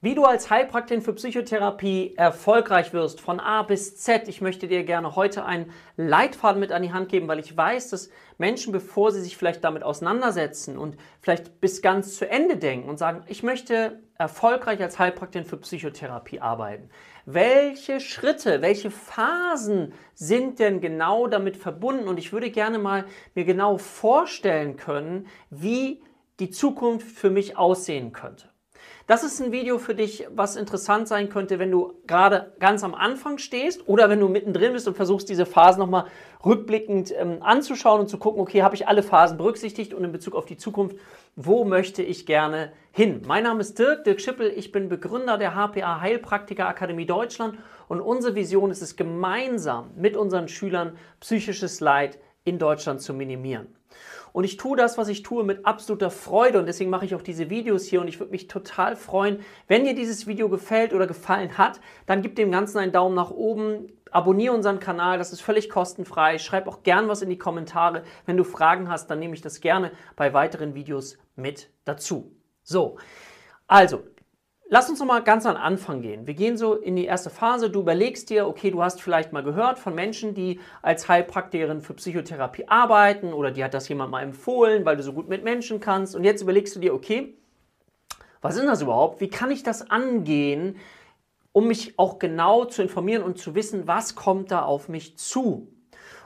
Wie du als Heilpraktikerin für Psychotherapie erfolgreich wirst, von A bis Z. Ich möchte dir gerne heute einen Leitfaden mit an die Hand geben, weil ich weiß, dass Menschen, bevor sie sich vielleicht damit auseinandersetzen und vielleicht bis ganz zu Ende denken und sagen, ich möchte erfolgreich als Heilpraktikerin für Psychotherapie arbeiten. Welche Schritte, welche Phasen sind denn genau damit verbunden? Und ich würde gerne mal mir genau vorstellen können, wie die Zukunft für mich aussehen könnte. Das ist ein Video für dich, was interessant sein könnte, wenn du gerade ganz am Anfang stehst oder wenn du mittendrin bist und versuchst, diese Phasen nochmal rückblickend ähm, anzuschauen und zu gucken, okay, habe ich alle Phasen berücksichtigt und in Bezug auf die Zukunft, wo möchte ich gerne hin? Mein Name ist Dirk, Dirk Schippel, ich bin Begründer der HPA Heilpraktiker Akademie Deutschland und unsere Vision ist es, gemeinsam mit unseren Schülern psychisches Leid in Deutschland zu minimieren. Und ich tue das, was ich tue, mit absoluter Freude und deswegen mache ich auch diese Videos hier und ich würde mich total freuen, wenn dir dieses Video gefällt oder gefallen hat, dann gib dem Ganzen einen Daumen nach oben, abonniere unseren Kanal, das ist völlig kostenfrei. Schreib auch gern was in die Kommentare. Wenn du Fragen hast, dann nehme ich das gerne bei weiteren Videos mit dazu. So, also Lass uns noch mal ganz an Anfang gehen. Wir gehen so in die erste Phase. Du überlegst dir, okay, du hast vielleicht mal gehört von Menschen, die als Heilpraktikerin für Psychotherapie arbeiten oder die hat das jemand mal empfohlen, weil du so gut mit Menschen kannst. Und jetzt überlegst du dir, okay, was ist das überhaupt? Wie kann ich das angehen, um mich auch genau zu informieren und zu wissen, was kommt da auf mich zu?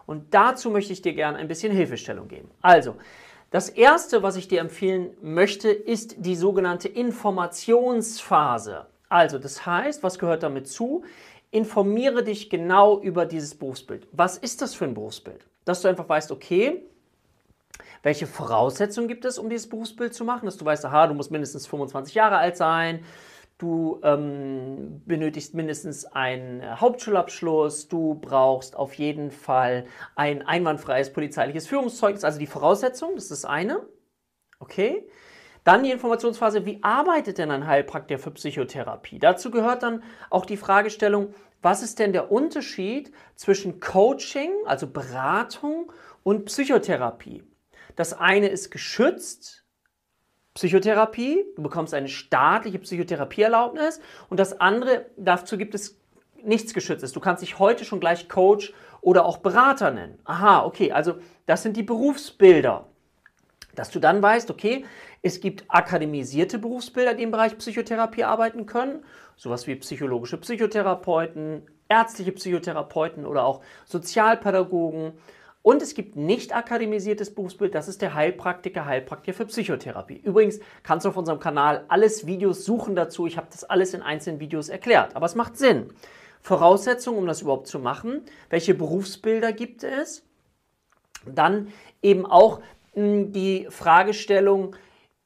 Und dazu möchte ich dir gerne ein bisschen Hilfestellung geben. Also, das erste, was ich dir empfehlen möchte, ist die sogenannte Informationsphase. Also, das heißt, was gehört damit zu? Informiere dich genau über dieses Berufsbild. Was ist das für ein Berufsbild? Dass du einfach weißt, okay, welche Voraussetzungen gibt es, um dieses Berufsbild zu machen? Dass du weißt, aha, du musst mindestens 25 Jahre alt sein, Du ähm, benötigst mindestens einen Hauptschulabschluss. Du brauchst auf jeden Fall ein einwandfreies polizeiliches Führungszeugnis, also die Voraussetzung, das ist das eine. Okay. Dann die Informationsphase, wie arbeitet denn ein Heilpraktiker für Psychotherapie? Dazu gehört dann auch die Fragestellung, was ist denn der Unterschied zwischen Coaching, also Beratung und Psychotherapie? Das eine ist geschützt, Psychotherapie, du bekommst eine staatliche Psychotherapieerlaubnis und das andere, dazu gibt es nichts Geschütztes. Du kannst dich heute schon gleich Coach oder auch Berater nennen. Aha, okay, also das sind die Berufsbilder. Dass du dann weißt, okay, es gibt akademisierte Berufsbilder, die im Bereich Psychotherapie arbeiten können, sowas wie psychologische Psychotherapeuten, ärztliche Psychotherapeuten oder auch Sozialpädagogen und es gibt nicht akademisiertes Berufsbild, das ist der Heilpraktiker, Heilpraktiker für Psychotherapie. Übrigens kannst du auf unserem Kanal alles Videos suchen dazu. Ich habe das alles in einzelnen Videos erklärt. Aber es macht Sinn. Voraussetzungen, um das überhaupt zu machen. Welche Berufsbilder gibt es? Dann eben auch hm, die Fragestellung,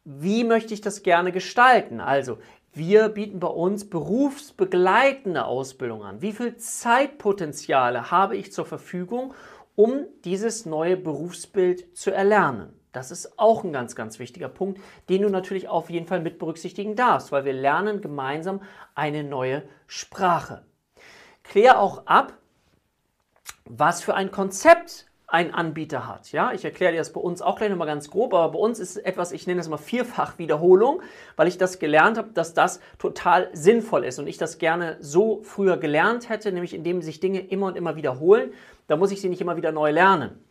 wie möchte ich das gerne gestalten? Also, wir bieten bei uns berufsbegleitende Ausbildung an. Wie viel Zeitpotenziale habe ich zur Verfügung, um dieses neue Berufsbild zu erlernen. Das ist auch ein ganz, ganz wichtiger Punkt, den du natürlich auf jeden Fall mit berücksichtigen darfst, weil wir lernen gemeinsam eine neue Sprache. Klär auch ab, was für ein Konzept ein Anbieter hat. Ja, ich erkläre dir das bei uns auch gleich nochmal ganz grob, aber bei uns ist etwas, ich nenne das mal Vierfachwiederholung, weil ich das gelernt habe, dass das total sinnvoll ist und ich das gerne so früher gelernt hätte, nämlich indem sich Dinge immer und immer wiederholen. Da muss ich sie nicht immer wieder neu lernen.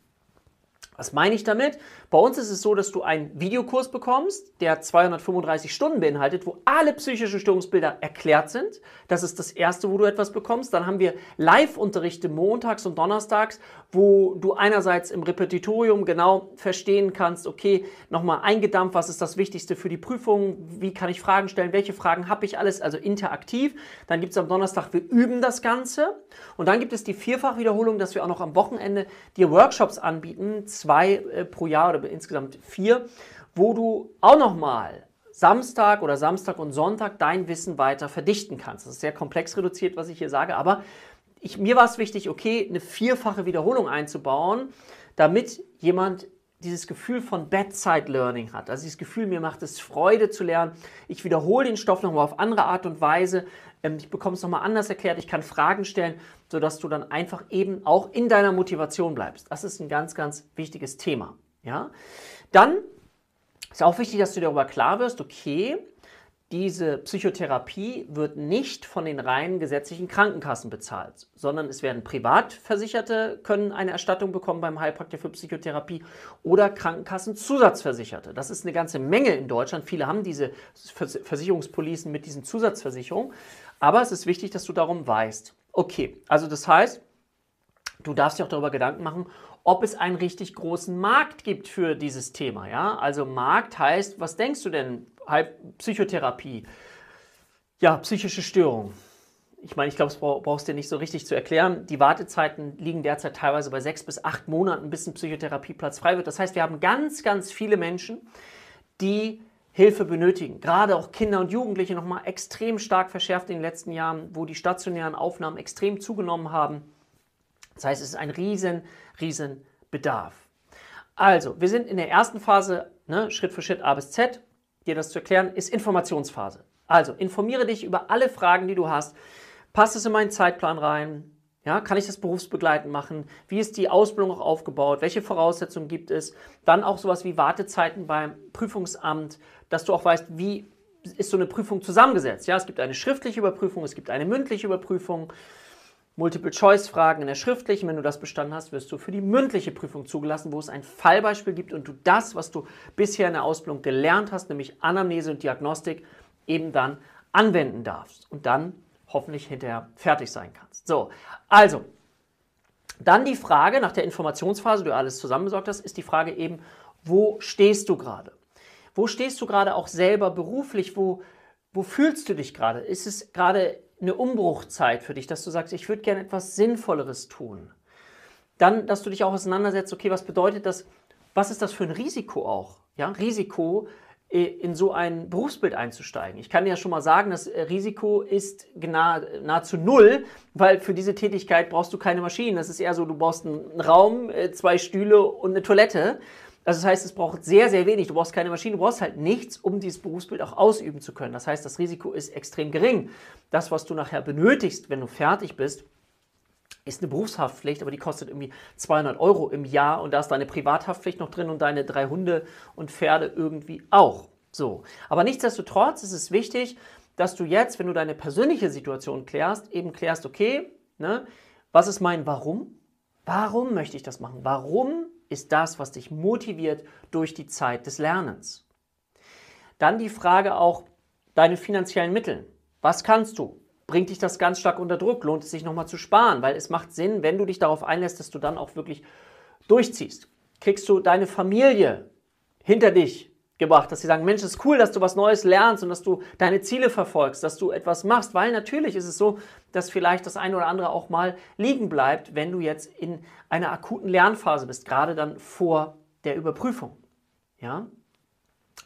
Was meine ich damit? Bei uns ist es so, dass du einen Videokurs bekommst, der 235 Stunden beinhaltet, wo alle psychischen Störungsbilder erklärt sind. Das ist das erste, wo du etwas bekommst. Dann haben wir Live-Unterrichte montags und donnerstags, wo du einerseits im Repetitorium genau verstehen kannst, okay, nochmal eingedampft, was ist das Wichtigste für die Prüfung, wie kann ich Fragen stellen, welche Fragen habe ich alles, also interaktiv. Dann gibt es am Donnerstag, wir üben das Ganze. Und dann gibt es die Vierfachwiederholung, dass wir auch noch am Wochenende dir Workshops anbieten, zwei äh, pro Jahr oder insgesamt vier, wo du auch nochmal Samstag oder Samstag und Sonntag dein Wissen weiter verdichten kannst. Das ist sehr komplex reduziert, was ich hier sage, aber ich, mir war es wichtig, okay, eine vierfache Wiederholung einzubauen, damit jemand dieses Gefühl von Bedside Learning hat. Also dieses Gefühl, mir macht es Freude zu lernen. Ich wiederhole den Stoff nochmal auf andere Art und Weise. Ähm, ich bekomme es nochmal anders erklärt. Ich kann Fragen stellen, sodass du dann einfach eben auch in deiner Motivation bleibst. Das ist ein ganz, ganz wichtiges Thema. Ja? Dann ist auch wichtig, dass du darüber klar wirst, okay, diese Psychotherapie wird nicht von den reinen gesetzlichen Krankenkassen bezahlt, sondern es werden Privatversicherte können eine Erstattung bekommen beim Heilpraktiker für Psychotherapie oder Krankenkassenzusatzversicherte. Das ist eine ganze Menge in Deutschland. Viele haben diese Versicherungspolicen mit diesen Zusatzversicherungen, aber es ist wichtig, dass du darum weißt. Okay, also das heißt, du darfst dir auch darüber Gedanken machen, ob es einen richtig großen Markt gibt für dieses Thema. Ja? Also Markt heißt, was denkst du denn? Psychotherapie, ja, psychische Störungen. Ich meine, ich glaube, das brauchst du dir nicht so richtig zu erklären. Die Wartezeiten liegen derzeit teilweise bei sechs bis acht Monaten, bis ein Psychotherapieplatz frei wird. Das heißt, wir haben ganz, ganz viele Menschen, die Hilfe benötigen. Gerade auch Kinder und Jugendliche nochmal extrem stark verschärft in den letzten Jahren, wo die stationären Aufnahmen extrem zugenommen haben. Das heißt, es ist ein riesen, riesen Bedarf. Also, wir sind in der ersten Phase, ne, Schritt für Schritt A bis Z, dir das zu erklären, ist Informationsphase. Also, informiere dich über alle Fragen, die du hast. Passt es in meinen Zeitplan rein? Ja, kann ich das berufsbegleitend machen? Wie ist die Ausbildung auch aufgebaut? Welche Voraussetzungen gibt es? Dann auch sowas wie Wartezeiten beim Prüfungsamt, dass du auch weißt, wie ist so eine Prüfung zusammengesetzt. Ja, es gibt eine schriftliche Überprüfung, es gibt eine mündliche Überprüfung. Multiple-Choice-Fragen in der schriftlichen. Wenn du das bestanden hast, wirst du für die mündliche Prüfung zugelassen, wo es ein Fallbeispiel gibt und du das, was du bisher in der Ausbildung gelernt hast, nämlich Anamnese und Diagnostik, eben dann anwenden darfst und dann hoffentlich hinterher fertig sein kannst. So, also, dann die Frage nach der Informationsphase, du alles zusammenbesorgt hast, ist die Frage eben, wo stehst du gerade? Wo stehst du gerade auch selber beruflich? Wo, wo fühlst du dich gerade? Ist es gerade eine Umbruchzeit für dich, dass du sagst, ich würde gerne etwas Sinnvolleres tun. Dann, dass du dich auch auseinandersetzt, okay, was bedeutet das, was ist das für ein Risiko auch? Ja, Risiko, äh, in so ein Berufsbild einzusteigen. Ich kann ja schon mal sagen, das äh, Risiko ist nahezu null, weil für diese Tätigkeit brauchst du keine Maschinen. Das ist eher so, du brauchst einen Raum, äh, zwei Stühle und eine Toilette. Also das heißt, es braucht sehr, sehr wenig. Du brauchst keine Maschine, du brauchst halt nichts, um dieses Berufsbild auch ausüben zu können. Das heißt, das Risiko ist extrem gering. Das, was du nachher benötigst, wenn du fertig bist, ist eine Berufshaftpflicht, aber die kostet irgendwie 200 Euro im Jahr und da ist deine Privathaftpflicht noch drin und deine drei Hunde und Pferde irgendwie auch. So. Aber nichtsdestotrotz ist es wichtig, dass du jetzt, wenn du deine persönliche Situation klärst, eben klärst, okay, ne, was ist mein Warum? Warum möchte ich das machen? Warum ist das, was dich motiviert durch die Zeit des Lernens. Dann die Frage auch, deine finanziellen Mittel. Was kannst du? Bringt dich das ganz stark unter Druck? Lohnt es sich nochmal zu sparen? Weil es macht Sinn, wenn du dich darauf einlässt, dass du dann auch wirklich durchziehst. Kriegst du deine Familie hinter dich? Gebracht, dass sie sagen, Mensch, es ist cool, dass du was Neues lernst und dass du deine Ziele verfolgst, dass du etwas machst, weil natürlich ist es so, dass vielleicht das eine oder andere auch mal liegen bleibt, wenn du jetzt in einer akuten Lernphase bist, gerade dann vor der Überprüfung. Ja?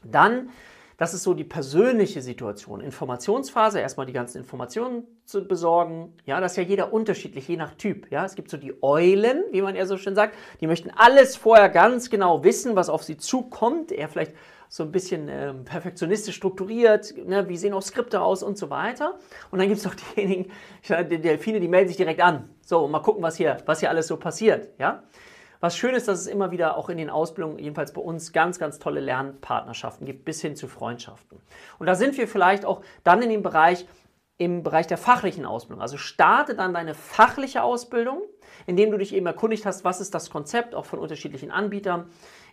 Dann, das ist so die persönliche Situation. Informationsphase, erstmal die ganzen Informationen zu besorgen. Ja, das ist ja jeder unterschiedlich, je nach Typ. Ja, es gibt so die Eulen, wie man ja so schön sagt, die möchten alles vorher ganz genau wissen, was auf sie zukommt. Eher vielleicht so ein bisschen ähm, perfektionistisch strukturiert, ne, wie sehen auch Skripte aus und so weiter. Und dann gibt es noch diejenigen, die Delfine, die melden sich direkt an. So, mal gucken, was hier, was hier alles so passiert. Ja? Was schön ist, dass es immer wieder auch in den Ausbildungen, jedenfalls bei uns, ganz, ganz tolle Lernpartnerschaften gibt, bis hin zu Freundschaften. Und da sind wir vielleicht auch dann in dem Bereich, im Bereich der fachlichen Ausbildung. Also starte dann deine fachliche Ausbildung, indem du dich eben erkundigt hast, was ist das Konzept, auch von unterschiedlichen Anbietern.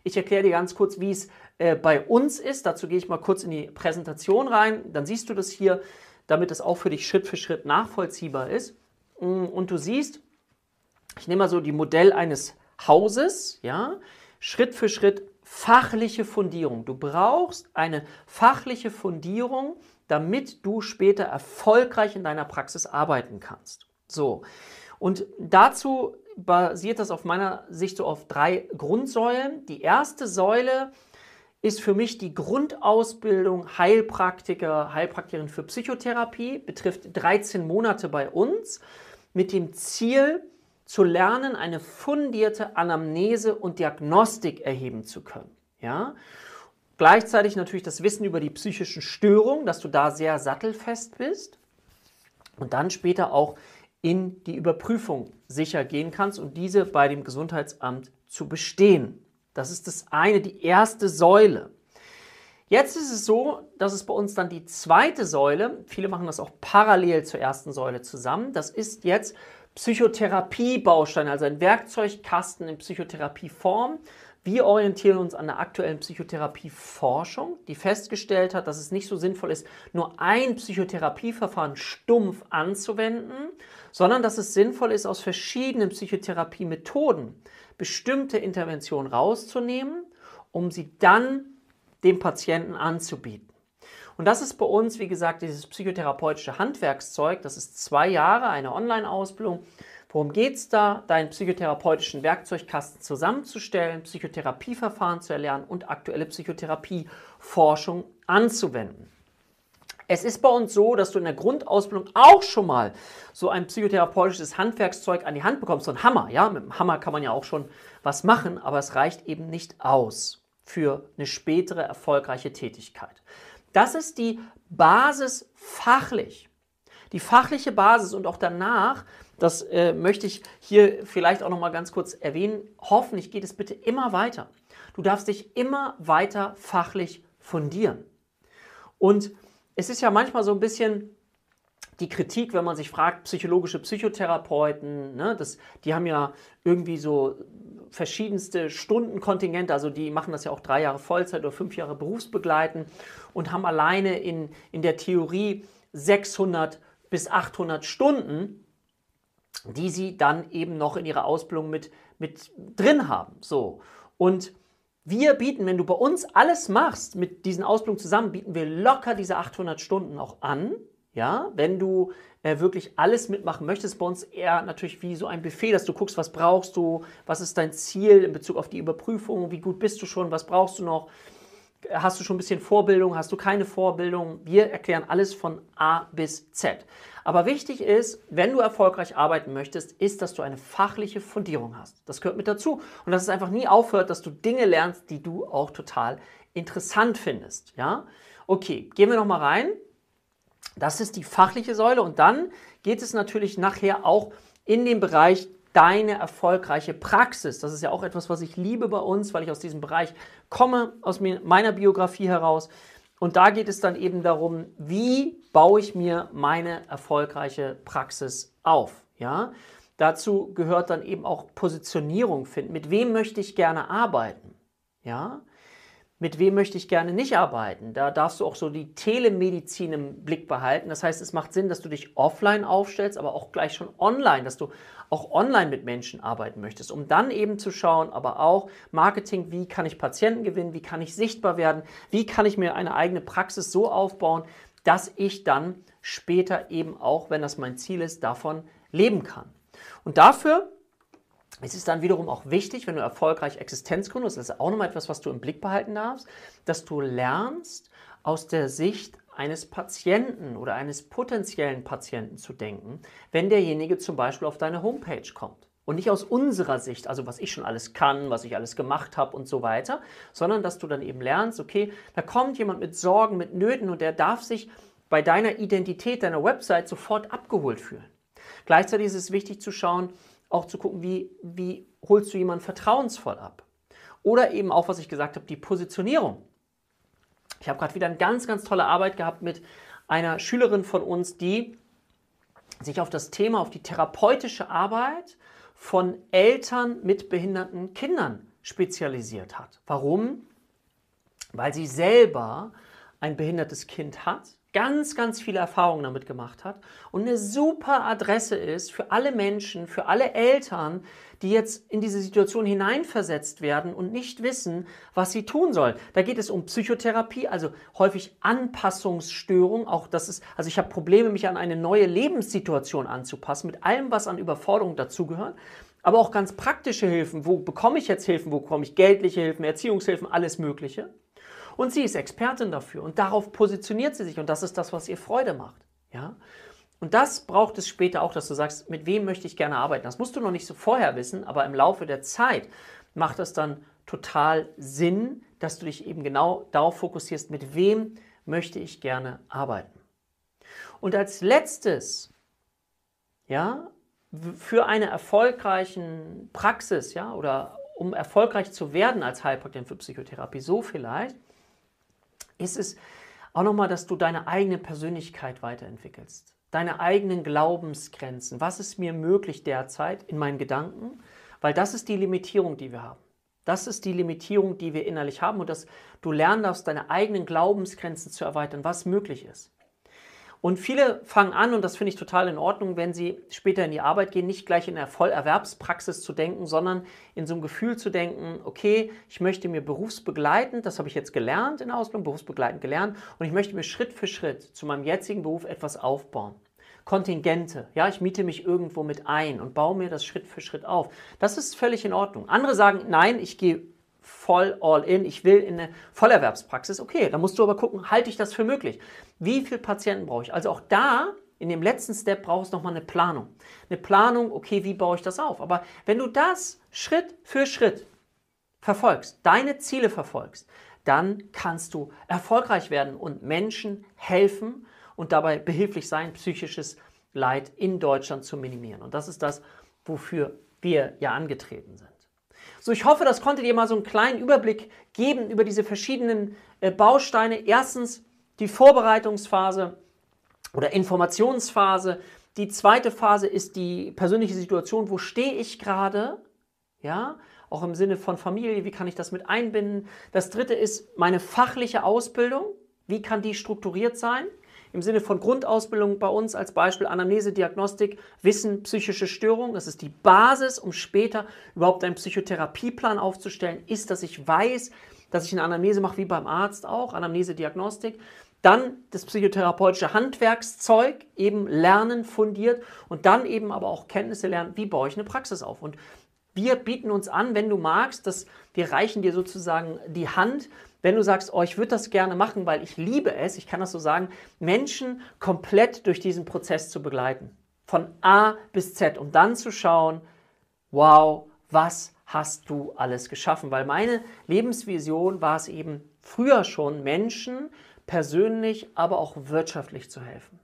Ich erkläre dir ganz kurz, wie es äh, bei uns ist. Dazu gehe ich mal kurz in die Präsentation rein. Dann siehst du das hier, damit es auch für dich Schritt für Schritt nachvollziehbar ist. Mm, und du siehst, ich nehme mal so die Modell eines Hauses, ja, Schritt für Schritt fachliche Fundierung. Du brauchst eine fachliche Fundierung, damit du später erfolgreich in deiner Praxis arbeiten kannst. So. Und dazu basiert das auf meiner Sicht so auf drei Grundsäulen. Die erste Säule ist für mich die Grundausbildung Heilpraktiker, Heilpraktikerin für Psychotherapie, betrifft 13 Monate bei uns mit dem Ziel zu lernen, eine fundierte Anamnese und Diagnostik erheben zu können. Ja? Gleichzeitig natürlich das Wissen über die psychischen Störungen, dass du da sehr sattelfest bist und dann später auch in die Überprüfung sicher gehen kannst und diese bei dem Gesundheitsamt zu bestehen. Das ist das eine, die erste Säule. Jetzt ist es so, dass es bei uns dann die zweite Säule, viele machen das auch parallel zur ersten Säule zusammen, das ist jetzt Psychotherapie-Baustein, also ein Werkzeugkasten in Psychotherapieform. Wir orientieren uns an der aktuellen Psychotherapieforschung, die festgestellt hat, dass es nicht so sinnvoll ist, nur ein Psychotherapieverfahren stumpf anzuwenden, sondern dass es sinnvoll ist, aus verschiedenen Psychotherapiemethoden bestimmte Interventionen rauszunehmen, um sie dann dem Patienten anzubieten. Und das ist bei uns, wie gesagt, dieses psychotherapeutische Handwerkszeug. Das ist zwei Jahre, eine Online-Ausbildung. Worum geht es da? Deinen psychotherapeutischen Werkzeugkasten zusammenzustellen, Psychotherapieverfahren zu erlernen und aktuelle Psychotherapieforschung anzuwenden. Es ist bei uns so, dass du in der Grundausbildung auch schon mal so ein psychotherapeutisches Handwerkszeug an die Hand bekommst, so ein Hammer. Ja, mit dem Hammer kann man ja auch schon was machen, aber es reicht eben nicht aus für eine spätere erfolgreiche Tätigkeit. Das ist die Basis fachlich. Die fachliche Basis und auch danach, das äh, möchte ich hier vielleicht auch noch mal ganz kurz erwähnen, hoffentlich geht es bitte immer weiter. Du darfst dich immer weiter fachlich fundieren. Und es ist ja manchmal so ein bisschen die Kritik, wenn man sich fragt, psychologische Psychotherapeuten, ne, das, die haben ja irgendwie so verschiedenste Stundenkontingente, also die machen das ja auch drei Jahre Vollzeit oder fünf Jahre berufsbegleitend und haben alleine in, in der Theorie 600 bis 800 Stunden, die sie dann eben noch in ihrer Ausbildung mit, mit drin haben. So. Und wir bieten, wenn du bei uns alles machst mit diesen Ausbildungen zusammen, bieten wir locker diese 800 Stunden auch an. Ja, wenn du äh, wirklich alles mitmachen möchtest, bei uns eher natürlich wie so ein Buffet, dass du guckst, was brauchst du, was ist dein Ziel in Bezug auf die Überprüfung, wie gut bist du schon, was brauchst du noch, hast du schon ein bisschen Vorbildung, hast du keine Vorbildung. Wir erklären alles von A bis Z. Aber wichtig ist, wenn du erfolgreich arbeiten möchtest, ist, dass du eine fachliche Fundierung hast. Das gehört mit dazu. Und dass es einfach nie aufhört, dass du Dinge lernst, die du auch total interessant findest. Ja? Okay, gehen wir nochmal rein. Das ist die fachliche Säule und dann geht es natürlich nachher auch in den Bereich deine erfolgreiche Praxis. Das ist ja auch etwas, was ich liebe bei uns, weil ich aus diesem Bereich komme, aus meiner Biografie heraus. Und da geht es dann eben darum, wie baue ich mir meine erfolgreiche Praxis auf. Ja? Dazu gehört dann eben auch Positionierung finden. Mit wem möchte ich gerne arbeiten? Ja? Mit wem möchte ich gerne nicht arbeiten. Da darfst du auch so die Telemedizin im Blick behalten. Das heißt, es macht Sinn, dass du dich offline aufstellst, aber auch gleich schon online, dass du auch online mit Menschen arbeiten möchtest, um dann eben zu schauen, aber auch Marketing, wie kann ich Patienten gewinnen, wie kann ich sichtbar werden, wie kann ich mir eine eigene Praxis so aufbauen, dass ich dann später eben auch, wenn das mein Ziel ist, davon leben kann. Und dafür es ist dann wiederum auch wichtig, wenn du erfolgreich Existenz gründest, das ist auch nochmal etwas, was du im Blick behalten darfst, dass du lernst, aus der Sicht eines Patienten oder eines potenziellen Patienten zu denken, wenn derjenige zum Beispiel auf deine Homepage kommt. Und nicht aus unserer Sicht, also was ich schon alles kann, was ich alles gemacht habe und so weiter, sondern dass du dann eben lernst, okay, da kommt jemand mit Sorgen, mit Nöten und der darf sich bei deiner Identität, deiner Website sofort abgeholt fühlen. Gleichzeitig ist es wichtig zu schauen, auch zu gucken, wie, wie holst du jemanden vertrauensvoll ab. Oder eben auch, was ich gesagt habe, die Positionierung. Ich habe gerade wieder eine ganz, ganz tolle Arbeit gehabt mit einer Schülerin von uns, die sich auf das Thema, auf die therapeutische Arbeit von Eltern mit behinderten Kindern spezialisiert hat. Warum? Weil sie selber ein behindertes Kind hat ganz, ganz viele Erfahrungen damit gemacht hat und eine super Adresse ist für alle Menschen, für alle Eltern, die jetzt in diese Situation hineinversetzt werden und nicht wissen, was sie tun sollen. Da geht es um Psychotherapie, also häufig Anpassungsstörung. Auch das ist, also ich habe Probleme, mich an eine neue Lebenssituation anzupassen, mit allem, was an Überforderung dazugehört. Aber auch ganz praktische Hilfen. Wo bekomme ich jetzt Hilfen? Wo bekomme ich geldliche Hilfen, Erziehungshilfen, alles Mögliche? Und sie ist Expertin dafür und darauf positioniert sie sich und das ist das, was ihr Freude macht. Ja? Und das braucht es später auch, dass du sagst, mit wem möchte ich gerne arbeiten. Das musst du noch nicht so vorher wissen, aber im Laufe der Zeit macht es dann total Sinn, dass du dich eben genau darauf fokussierst, mit wem möchte ich gerne arbeiten. Und als letztes, ja, für eine erfolgreiche Praxis, ja, oder um erfolgreich zu werden als Heilpraktiker für Psychotherapie, so vielleicht, ist es auch nochmal, dass du deine eigene Persönlichkeit weiterentwickelst. Deine eigenen Glaubensgrenzen. Was ist mir möglich derzeit in meinen Gedanken? Weil das ist die Limitierung, die wir haben. Das ist die Limitierung, die wir innerlich haben und dass du lernen darfst, deine eigenen Glaubensgrenzen zu erweitern, was möglich ist. Und viele fangen an, und das finde ich total in Ordnung, wenn sie später in die Arbeit gehen, nicht gleich in der Vollerwerbspraxis zu denken, sondern in so einem Gefühl zu denken, okay, ich möchte mir berufsbegleitend, das habe ich jetzt gelernt in der Ausbildung, berufsbegleitend gelernt, und ich möchte mir Schritt für Schritt zu meinem jetzigen Beruf etwas aufbauen. Kontingente, ja, ich miete mich irgendwo mit ein und baue mir das Schritt für Schritt auf. Das ist völlig in Ordnung. Andere sagen, nein, ich gehe voll all in, ich will in eine Vollerwerbspraxis. Okay, dann musst du aber gucken, halte ich das für möglich? Wie viele Patienten brauche ich? Also auch da, in dem letzten Step, brauchst du nochmal eine Planung. Eine Planung, okay, wie baue ich das auf? Aber wenn du das Schritt für Schritt verfolgst, deine Ziele verfolgst, dann kannst du erfolgreich werden und Menschen helfen und dabei behilflich sein, psychisches Leid in Deutschland zu minimieren. Und das ist das, wofür wir ja angetreten sind. So, ich hoffe, das konnte dir mal so einen kleinen Überblick geben über diese verschiedenen äh, Bausteine. Erstens die Vorbereitungsphase oder Informationsphase. Die zweite Phase ist die persönliche Situation. Wo stehe ich gerade? Ja, auch im Sinne von Familie. Wie kann ich das mit einbinden? Das dritte ist meine fachliche Ausbildung. Wie kann die strukturiert sein? Im Sinne von Grundausbildung bei uns als Beispiel Anamnese, Diagnostik, Wissen, psychische Störung. Das ist die Basis, um später überhaupt einen Psychotherapieplan aufzustellen, ist, dass ich weiß, dass ich eine Anamnese mache, wie beim Arzt auch, Anamnese, Diagnostik. Dann das psychotherapeutische Handwerkszeug, eben lernen, fundiert und dann eben aber auch Kenntnisse lernen, wie baue ich eine Praxis auf. Und wir bieten uns an, wenn du magst, dass wir reichen dir sozusagen die Hand, wenn du sagst, oh, ich würde das gerne machen, weil ich liebe es, ich kann das so sagen, Menschen komplett durch diesen Prozess zu begleiten. Von A bis Z, um dann zu schauen, wow, was hast du alles geschaffen? Weil meine Lebensvision war es eben früher schon, Menschen persönlich, aber auch wirtschaftlich zu helfen.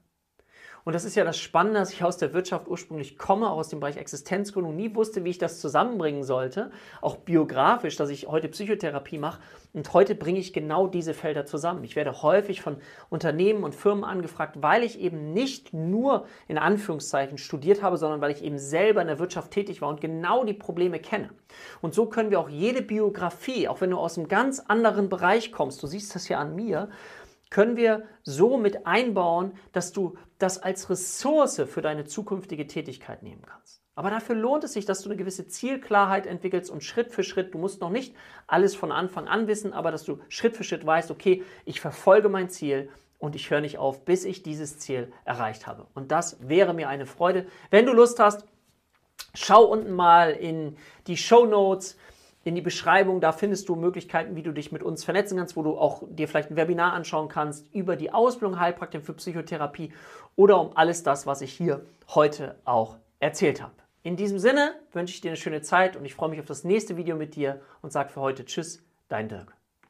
Und das ist ja das Spannende, dass ich aus der Wirtschaft ursprünglich komme, auch aus dem Bereich Existenzgründung, nie wusste, wie ich das zusammenbringen sollte, auch biografisch, dass ich heute Psychotherapie mache. Und heute bringe ich genau diese Felder zusammen. Ich werde häufig von Unternehmen und Firmen angefragt, weil ich eben nicht nur in Anführungszeichen studiert habe, sondern weil ich eben selber in der Wirtschaft tätig war und genau die Probleme kenne. Und so können wir auch jede Biografie, auch wenn du aus einem ganz anderen Bereich kommst, du siehst das ja an mir, können wir so mit einbauen, dass du das als Ressource für deine zukünftige Tätigkeit nehmen kannst. Aber dafür lohnt es sich, dass du eine gewisse Zielklarheit entwickelst und Schritt für Schritt, du musst noch nicht alles von Anfang an wissen, aber dass du Schritt für Schritt weißt, okay, ich verfolge mein Ziel und ich höre nicht auf, bis ich dieses Ziel erreicht habe. Und das wäre mir eine Freude. Wenn du Lust hast, schau unten mal in die Show Notes in die Beschreibung, da findest du Möglichkeiten, wie du dich mit uns vernetzen kannst, wo du auch dir vielleicht ein Webinar anschauen kannst über die Ausbildung Heilpraktiker für Psychotherapie oder um alles das, was ich hier heute auch erzählt habe. In diesem Sinne wünsche ich dir eine schöne Zeit und ich freue mich auf das nächste Video mit dir und sage für heute Tschüss, dein Dirk.